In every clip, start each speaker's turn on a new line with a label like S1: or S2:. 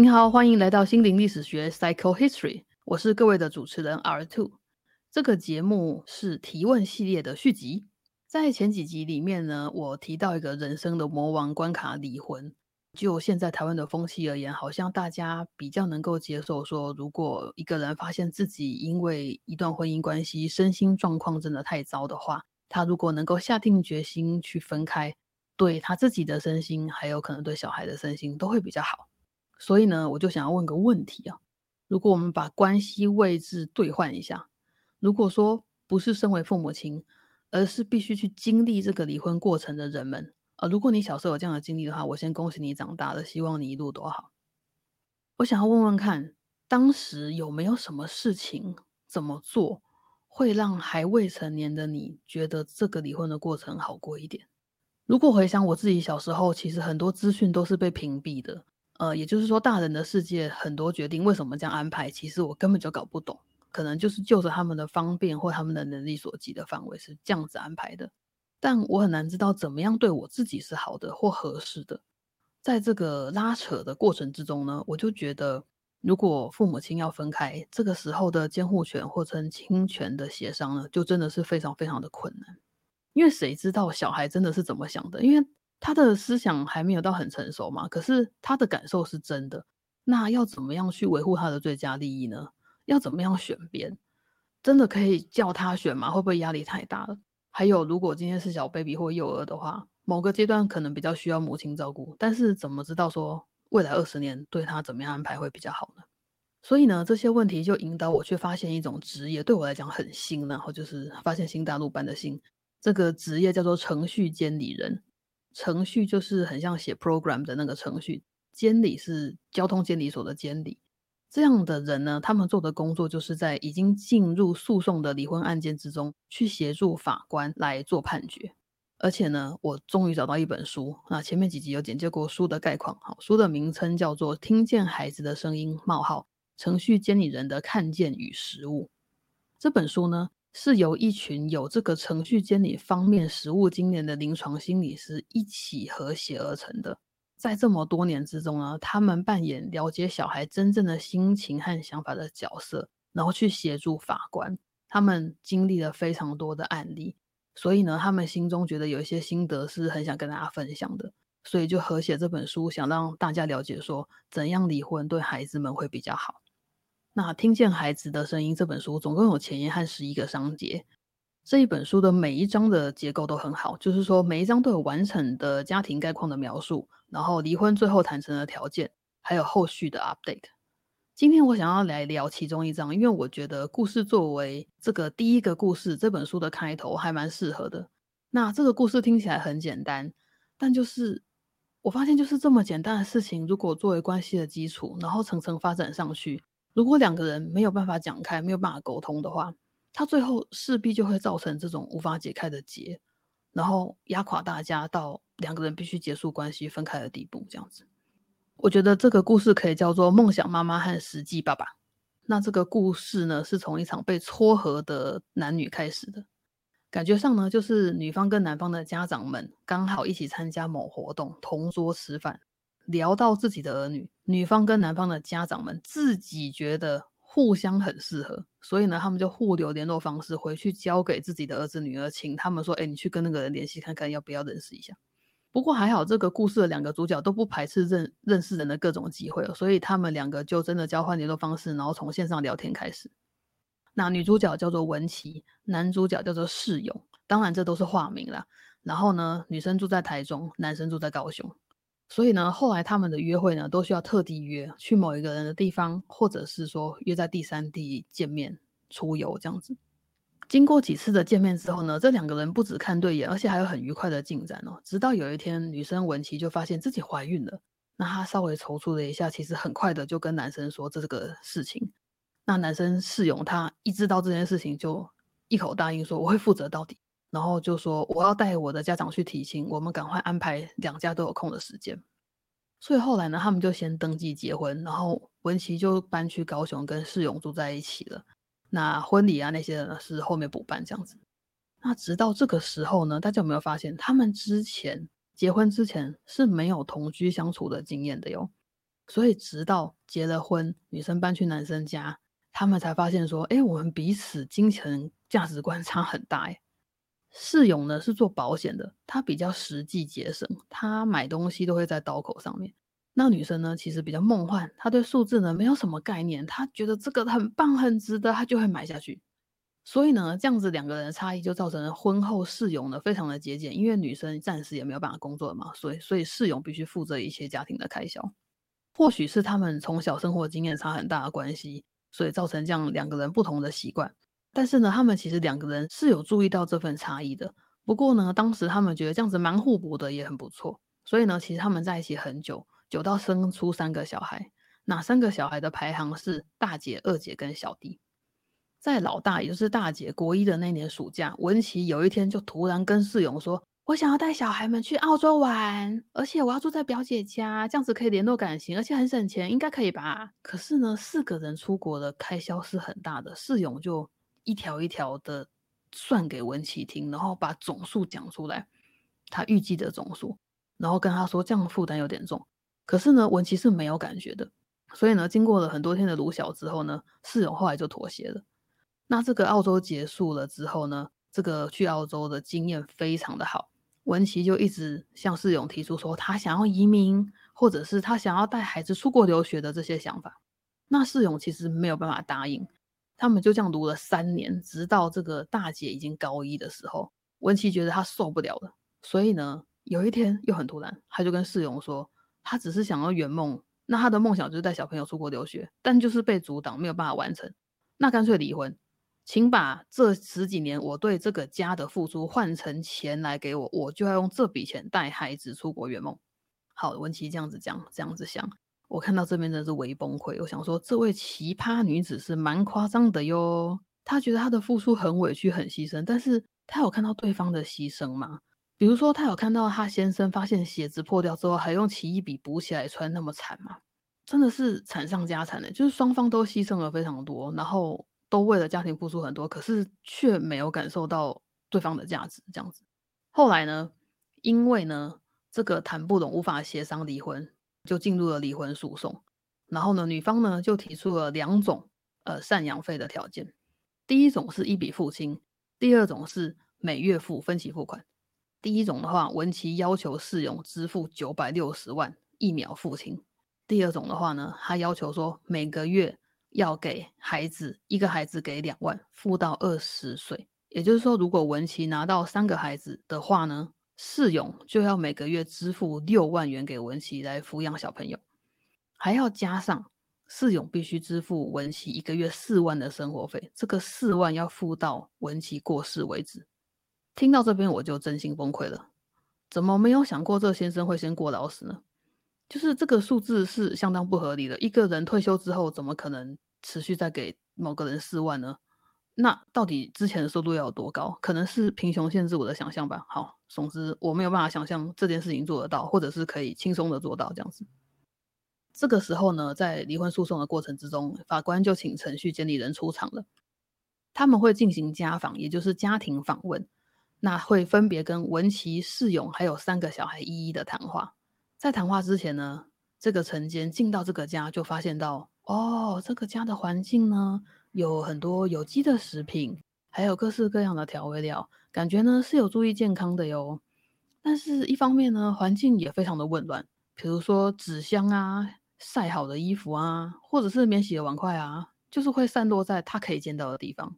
S1: 您好，欢迎来到心灵历史学 （Psycho History），我是各位的主持人 R Two。这个节目是提问系列的续集。在前几集里面呢，我提到一个人生的魔王关卡——离婚。就现在台湾的风气而言，好像大家比较能够接受说，如果一个人发现自己因为一段婚姻关系身心状况真的太糟的话，他如果能够下定决心去分开，对他自己的身心，还有可能对小孩的身心都会比较好。所以呢，我就想要问个问题啊：如果我们把关系位置兑换一下，如果说不是身为父母亲，而是必须去经历这个离婚过程的人们啊，如果你小时候有这样的经历的话，我先恭喜你长大了，希望你一路都好。我想要问问看，当时有没有什么事情怎么做，会让还未成年的你觉得这个离婚的过程好过一点？如果回想我自己小时候，其实很多资讯都是被屏蔽的。呃，也就是说，大人的世界很多决定为什么这样安排，其实我根本就搞不懂。可能就是就着他们的方便或他们的能力所及的范围是这样子安排的，但我很难知道怎么样对我自己是好的或合适的。在这个拉扯的过程之中呢，我就觉得，如果父母亲要分开，这个时候的监护权或称侵权的协商呢，就真的是非常非常的困难。因为谁知道小孩真的是怎么想的？因为他的思想还没有到很成熟嘛，可是他的感受是真的。那要怎么样去维护他的最佳利益呢？要怎么样选边？真的可以叫他选吗？会不会压力太大了？还有，如果今天是小 baby 或幼儿的话，某个阶段可能比较需要母亲照顾，但是怎么知道说未来二十年对他怎么样安排会比较好呢？所以呢，这些问题就引导我去发现一种职业，对我来讲很新，然后就是发现新大陆般的新。这个职业叫做程序监理人。程序就是很像写 program 的那个程序，监理是交通监理所的监理。这样的人呢，他们做的工作就是在已经进入诉讼的离婚案件之中，去协助法官来做判决。而且呢，我终于找到一本书，那前面几集有简介过书的概况。好，书的名称叫做《听见孩子的声音：冒号程序监理人的看见与实务》。这本书呢。是由一群有这个程序监理方面实务经验的临床心理师一起合写而成的。在这么多年之中呢，他们扮演了解小孩真正的心情和想法的角色，然后去协助法官。他们经历了非常多的案例，所以呢，他们心中觉得有一些心得是很想跟大家分享的，所以就合写这本书，想让大家了解说怎样离婚对孩子们会比较好。那听见孩子的声音这本书总共有前言和十一个章节。这一本书的每一章的结构都很好，就是说每一章都有完整的家庭概况的描述，然后离婚最后谈成的条件，还有后续的 update。今天我想要来聊其中一章，因为我觉得故事作为这个第一个故事这本书的开头还蛮适合的。那这个故事听起来很简单，但就是我发现就是这么简单的事情，如果作为关系的基础，然后层层发展上去。如果两个人没有办法讲开，没有办法沟通的话，他最后势必就会造成这种无法解开的结，然后压垮大家到两个人必须结束关系、分开的地步。这样子，我觉得这个故事可以叫做《梦想妈妈和实际爸爸》。那这个故事呢，是从一场被撮合的男女开始的，感觉上呢，就是女方跟男方的家长们刚好一起参加某活动，同桌吃饭。聊到自己的儿女，女方跟男方的家长们自己觉得互相很适合，所以呢，他们就互留联络方式，回去交给自己的儿子女儿，请他们说：“哎，你去跟那个人联系看看，要不要认识一下。”不过还好，这个故事的两个主角都不排斥认认识人的各种机会，所以他们两个就真的交换联络方式，然后从线上聊天开始。那女主角叫做文琪，男主角叫做世勇，当然这都是化名啦。然后呢，女生住在台中，男生住在高雄。所以呢，后来他们的约会呢，都需要特地约去某一个人的地方，或者是说约在第三地见面出游这样子。经过几次的见面之后呢，这两个人不止看对眼，而且还有很愉快的进展哦。直到有一天，女生文琪就发现自己怀孕了，那她稍微踌躇了一下，其实很快的就跟男生说这个事情。那男生世勇他一知道这件事情，就一口答应说我会负责到底。然后就说我要带我的家长去提亲，我们赶快安排两家都有空的时间。所以后来呢，他们就先登记结婚，然后文琪就搬去高雄跟世勇住在一起了。那婚礼啊那些呢是后面补办这样子。那直到这个时候呢，大家有没有发现，他们之前结婚之前是没有同居相处的经验的哟？所以直到结了婚，女生搬去男生家，他们才发现说，哎，我们彼此金钱价值观差很大。哎，世勇呢是做保险的，他比较实际节省，他买东西都会在刀口上面。那女生呢，其实比较梦幻，她对数字呢没有什么概念，她觉得这个很棒、很值得，她就会买下去。所以呢，这样子两个人的差异就造成了婚后世勇呢非常的节俭，因为女生暂时也没有办法工作嘛，所以所以世勇必须负责一些家庭的开销。或许是他们从小生活经验差很大的关系，所以造成这样两个人不同的习惯。但是呢，他们其实两个人是有注意到这份差异的。不过呢，当时他们觉得这样子蛮互补的，也很不错。所以呢，其实他们在一起很久，久到生出三个小孩。哪三个小孩的排行是大姐、二姐跟小弟。在老大，也就是大姐国一的那年暑假，文琪有一天就突然跟世勇说：“我想要带小孩们去澳洲玩，而且我要住在表姐家，这样子可以联络感情，而且很省钱，应该可以吧？”可是呢，四个人出国的开销是很大的，世勇就一条一条的算给文琪听，然后把总数讲出来，他预计的总数，然后跟他说这样负担有点重。可是呢，文琪是没有感觉的，所以呢，经过了很多天的鲁小之后呢，世勇后来就妥协了。那这个澳洲结束了之后呢？这个去澳洲的经验非常的好，文琪就一直向世勇提出说，他想要移民，或者是他想要带孩子出国留学的这些想法。那世勇其实没有办法答应，他们就这样读了三年，直到这个大姐已经高一的时候，文琪觉得她受不了了，所以呢，有一天又很突然，他就跟世勇说，他只是想要圆梦，那他的梦想就是带小朋友出国留学，但就是被阻挡，没有办法完成，那干脆离婚。请把这十几年我对这个家的付出换成钱来给我，我就要用这笔钱带孩子出国圆梦。好，文琪这样子讲，这样子想，我看到这边真的是微崩溃。我想说，这位奇葩女子是蛮夸张的哟。她觉得她的付出很委屈、很牺牲，但是她有看到对方的牺牲吗？比如说，她有看到她先生发现鞋子破掉之后，还用奇异笔补起来穿那么惨吗？真的是惨上加惨的，就是双方都牺牲了非常多，然后。都为了家庭付出很多，可是却没有感受到对方的价值，这样子。后来呢，因为呢这个谈不拢，无法协商离婚，就进入了离婚诉讼。然后呢，女方呢就提出了两种呃赡养费的条件，第一种是一笔付清，第二种是每月付分期付款。第一种的话，文琪要求世勇支付九百六十万一秒付清；第二种的话呢，他要求说每个月。要给孩子一个孩子给两万，付到二十岁。也就是说，如果文琪拿到三个孩子的话呢，世勇就要每个月支付六万元给文琪来抚养小朋友，还要加上世勇必须支付文琪一个月四万的生活费。这个四万要付到文琪过世为止。听到这边我就真心崩溃了，怎么没有想过这先生会先过劳死呢？就是这个数字是相当不合理的。一个人退休之后，怎么可能持续再给某个人四万呢？那到底之前的收入要有多高？可能是贫穷限制我的想象吧。好，总之我没有办法想象这件事情做得到，或者是可以轻松的做到这样子。这个时候呢，在离婚诉讼的过程之中，法官就请程序监理人出场了。他们会进行家访，也就是家庭访问，那会分别跟文琪、世勇还有三个小孩一一的谈话。在谈话之前呢，这个陈坚进到这个家就发现到，哦，这个家的环境呢有很多有机的食品，还有各式各样的调味料，感觉呢是有注意健康的哟。但是，一方面呢，环境也非常的混乱，比如说纸箱啊、晒好的衣服啊，或者是免洗的碗筷啊，就是会散落在他可以见到的地方。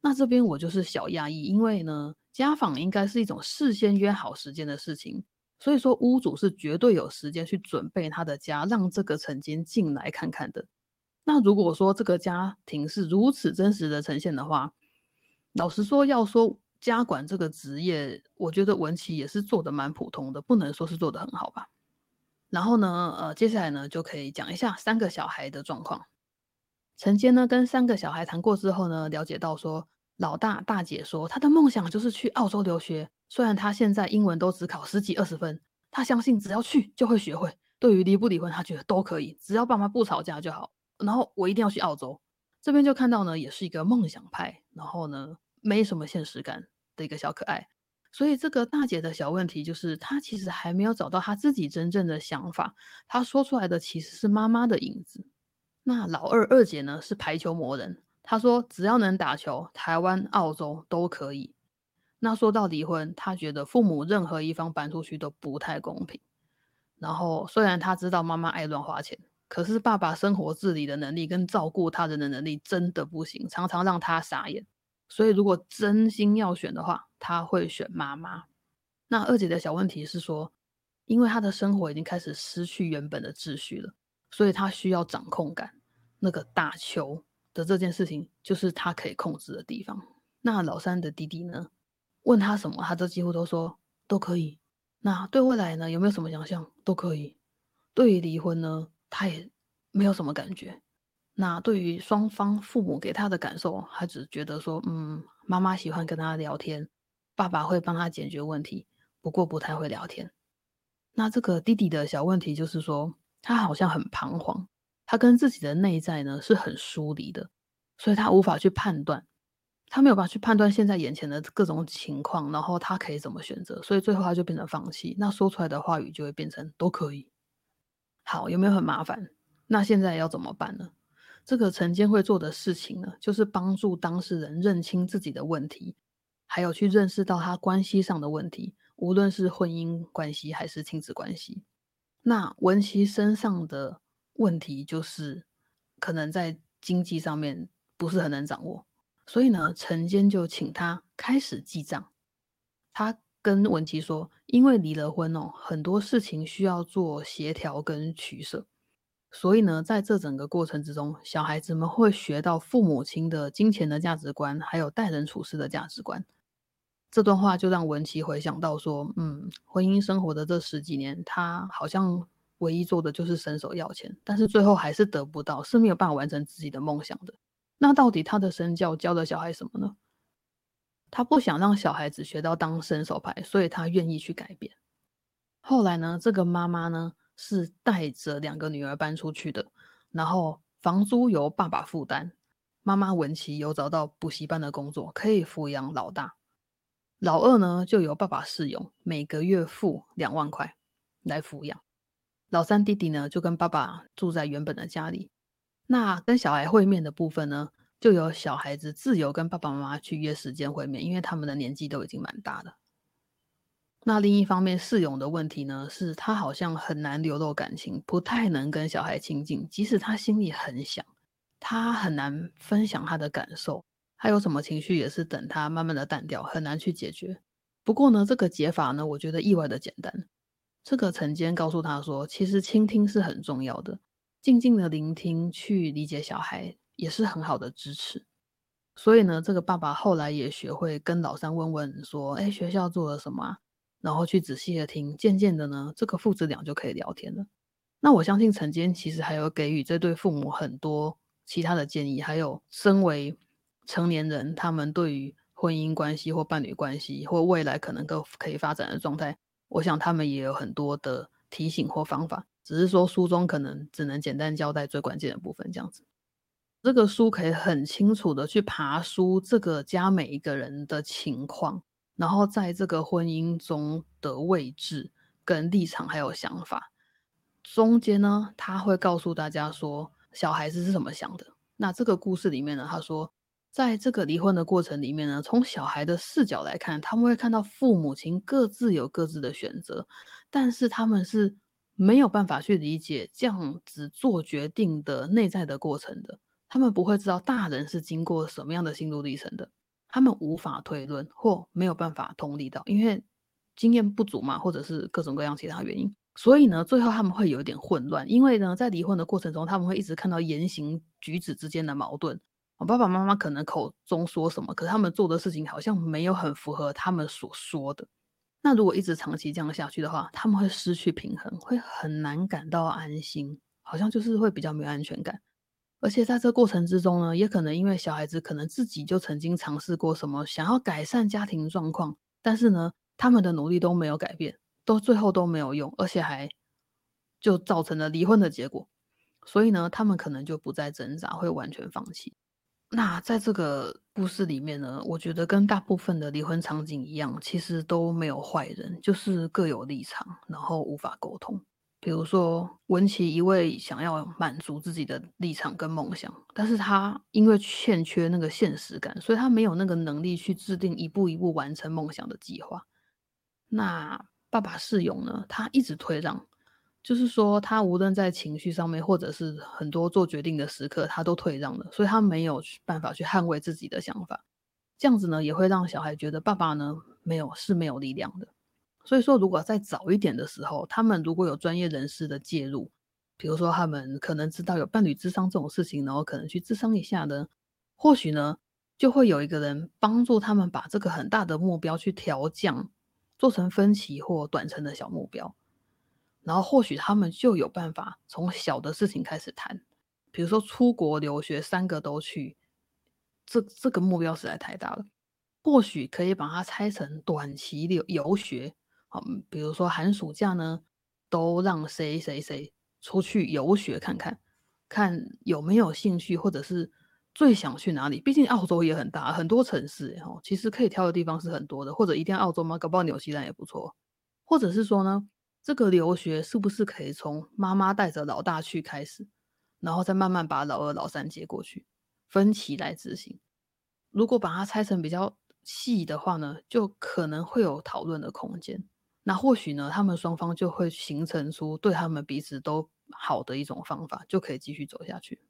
S1: 那这边我就是小压抑，因为呢，家访应该是一种事先约好时间的事情。所以说，屋主是绝对有时间去准备他的家，让这个陈坚进来看看的。那如果说这个家庭是如此真实的呈现的话，老实说，要说家管这个职业，我觉得文琪也是做的蛮普通的，不能说是做的很好吧。然后呢，呃，接下来呢就可以讲一下三个小孩的状况。陈坚呢跟三个小孩谈过之后呢，了解到说，老大大姐说她的梦想就是去澳洲留学。虽然她现在英文都只考十几二十分，她相信只要去就会学会。对于离不离婚，她觉得都可以，只要爸妈不吵架就好。然后我一定要去澳洲，这边就看到呢，也是一个梦想派，然后呢没什么现实感的一个小可爱。所以这个大姐的小问题就是，她其实还没有找到她自己真正的想法，她说出来的其实是妈妈的影子。那老二二姐呢是排球魔人，她说只要能打球，台湾、澳洲都可以。那说到离婚，她觉得父母任何一方搬出去都不太公平。然后虽然她知道妈妈爱乱花钱，可是爸爸生活自理的能力跟照顾他人的能力真的不行，常常让他傻眼。所以，如果真心要选的话，他会选妈妈。那二姐的小问题是说，因为她的生活已经开始失去原本的秩序了，所以她需要掌控感。那个打球的这件事情，就是她可以控制的地方。那老三的弟弟呢？问他什么，他都几乎都说都可以。那对未来呢，有没有什么想象？都可以。对于离婚呢，他也没有什么感觉。那对于双方父母给他的感受，他只觉得说，嗯，妈妈喜欢跟他聊天，爸爸会帮他解决问题，不过不太会聊天。那这个弟弟的小问题就是说，他好像很彷徨，他跟自己的内在呢是很疏离的，所以他无法去判断，他没有办法去判断现在眼前的各种情况，然后他可以怎么选择，所以最后他就变成放弃。那说出来的话语就会变成都可以。好，有没有很麻烦？那现在要怎么办呢？这个晨间会做的事情呢，就是帮助当事人认清自己的问题，还有去认识到他关系上的问题，无论是婚姻关系还是亲子关系。那文琪身上的问题就是可能在经济上面不是很能掌握，所以呢，晨间就请他开始记账。他跟文琪说，因为离了婚哦，很多事情需要做协调跟取舍。所以呢，在这整个过程之中，小孩子们会学到父母亲的金钱的价值观，还有待人处事的价值观。这段话就让文琪回想到说，嗯，婚姻生活的这十几年，他好像唯一做的就是伸手要钱，但是最后还是得不到，是没有办法完成自己的梦想的。那到底他的身教教了小孩什么呢？他不想让小孩子学到当伸手牌，所以他愿意去改变。后来呢，这个妈妈呢？是带着两个女儿搬出去的，然后房租由爸爸负担，妈妈文琪有找到补习班的工作，可以抚养老大，老二呢就由爸爸试用，每个月付两万块来抚养，老三弟弟呢就跟爸爸住在原本的家里，那跟小孩会面的部分呢，就由小孩子自由跟爸爸妈妈去约时间会面，因为他们的年纪都已经蛮大了。那另一方面，世勇的问题呢，是他好像很难流露感情，不太能跟小孩亲近，即使他心里很想，他很难分享他的感受，他有什么情绪也是等他慢慢的淡掉，很难去解决。不过呢，这个解法呢，我觉得意外的简单。这个晨间告诉他说，其实倾听是很重要的，静静的聆听，去理解小孩也是很好的支持。所以呢，这个爸爸后来也学会跟老三问问说，哎，学校做了什么？然后去仔细的听，渐渐的呢，这个父子俩就可以聊天了。那我相信晨间其实还有给予这对父母很多其他的建议，还有身为成年人，他们对于婚姻关系或伴侣关系或未来可能都可以发展的状态，我想他们也有很多的提醒或方法。只是说书中可能只能简单交代最关键的部分这样子。这个书可以很清楚的去爬书这个家每一个人的情况。然后在这个婚姻中的位置、跟立场还有想法，中间呢，他会告诉大家说小孩子是怎么想的。那这个故事里面呢，他说，在这个离婚的过程里面呢，从小孩的视角来看，他们会看到父母亲各自有各自的选择，但是他们是没有办法去理解这样子做决定的内在的过程的，他们不会知道大人是经过什么样的心路历程的。他们无法推论或没有办法同理到，因为经验不足嘛，或者是各种各样其他原因，所以呢，最后他们会有一点混乱。因为呢，在离婚的过程中，他们会一直看到言行举止之间的矛盾。我爸爸妈妈可能口中说什么，可是他们做的事情好像没有很符合他们所说的。那如果一直长期这样下去的话，他们会失去平衡，会很难感到安心，好像就是会比较没有安全感。而且在这过程之中呢，也可能因为小孩子可能自己就曾经尝试过什么想要改善家庭状况，但是呢，他们的努力都没有改变，都最后都没有用，而且还就造成了离婚的结果。所以呢，他们可能就不再挣扎，会完全放弃。那在这个故事里面呢，我觉得跟大部分的离婚场景一样，其实都没有坏人，就是各有立场，然后无法沟通。比如说，文琪一味想要满足自己的立场跟梦想，但是他因为欠缺那个现实感，所以他没有那个能力去制定一步一步完成梦想的计划。那爸爸世勇呢，他一直退让，就是说他无论在情绪上面，或者是很多做决定的时刻，他都退让了，所以他没有办法去捍卫自己的想法。这样子呢，也会让小孩觉得爸爸呢没有是没有力量的。所以说，如果在早一点的时候，他们如果有专业人士的介入，比如说他们可能知道有伴侣智商这种事情，然后可能去智商一下呢，或许呢就会有一个人帮助他们把这个很大的目标去调降，做成分歧或短程的小目标，然后或许他们就有办法从小的事情开始谈，比如说出国留学，三个都去，这这个目标实在太大了，或许可以把它拆成短期游游学。好，比如说寒暑假呢，都让谁谁谁出去游学看看，看有没有兴趣，或者是最想去哪里。毕竟澳洲也很大，很多城市哦，其实可以挑的地方是很多的。或者一定要澳洲吗？搞不好纽西兰也不错。或者是说呢，这个留学是不是可以从妈妈带着老大去开始，然后再慢慢把老二、老三接过去，分期来执行。如果把它拆成比较细的话呢，就可能会有讨论的空间。那或许呢，他们双方就会形成出对他们彼此都好的一种方法，就可以继续走下去。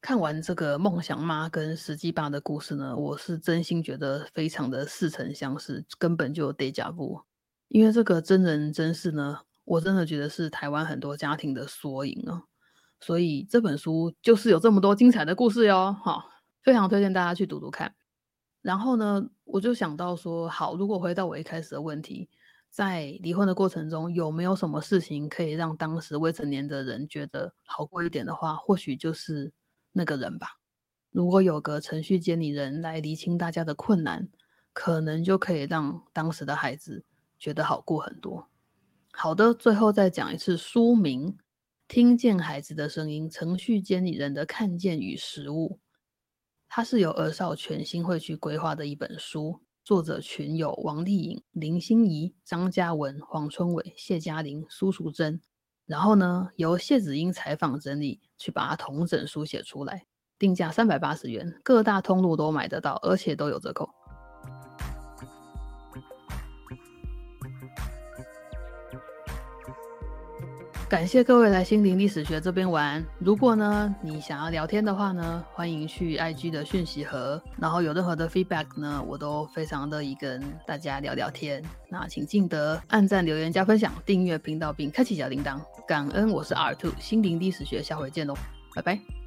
S1: 看完这个梦想妈跟实际爸的故事呢，我是真心觉得非常的似曾相识，根本就有 deja vu。因为这个真人真事呢，我真的觉得是台湾很多家庭的缩影啊。所以这本书就是有这么多精彩的故事哟，哈，非常推荐大家去读读看。然后呢，我就想到说，好，如果回到我一开始的问题。在离婚的过程中，有没有什么事情可以让当时未成年的人觉得好过一点的话，或许就是那个人吧。如果有个程序监理人来厘清大家的困难，可能就可以让当时的孩子觉得好过很多。好的，最后再讲一次书名：听见孩子的声音，程序监理人的看见与实物。它是由儿少全新会去规划的一本书。作者群有王丽颖、林心怡、张嘉文、黄春伟、谢嘉玲、苏淑珍，然后呢，由谢子英采访整理，去把它同整书写出来，定价三百八十元，各大通路都买得到，而且都有折扣。感谢各位来心灵历史学这边玩。如果呢你想要聊天的话呢，欢迎去 IG 的讯息盒，然后有任何的 feedback 呢，我都非常乐意跟大家聊聊天。那请记得按赞、留言、加分享、订阅频道并开启小铃铛。感恩，我是 R Two 心灵历史学，下回见喽，拜拜。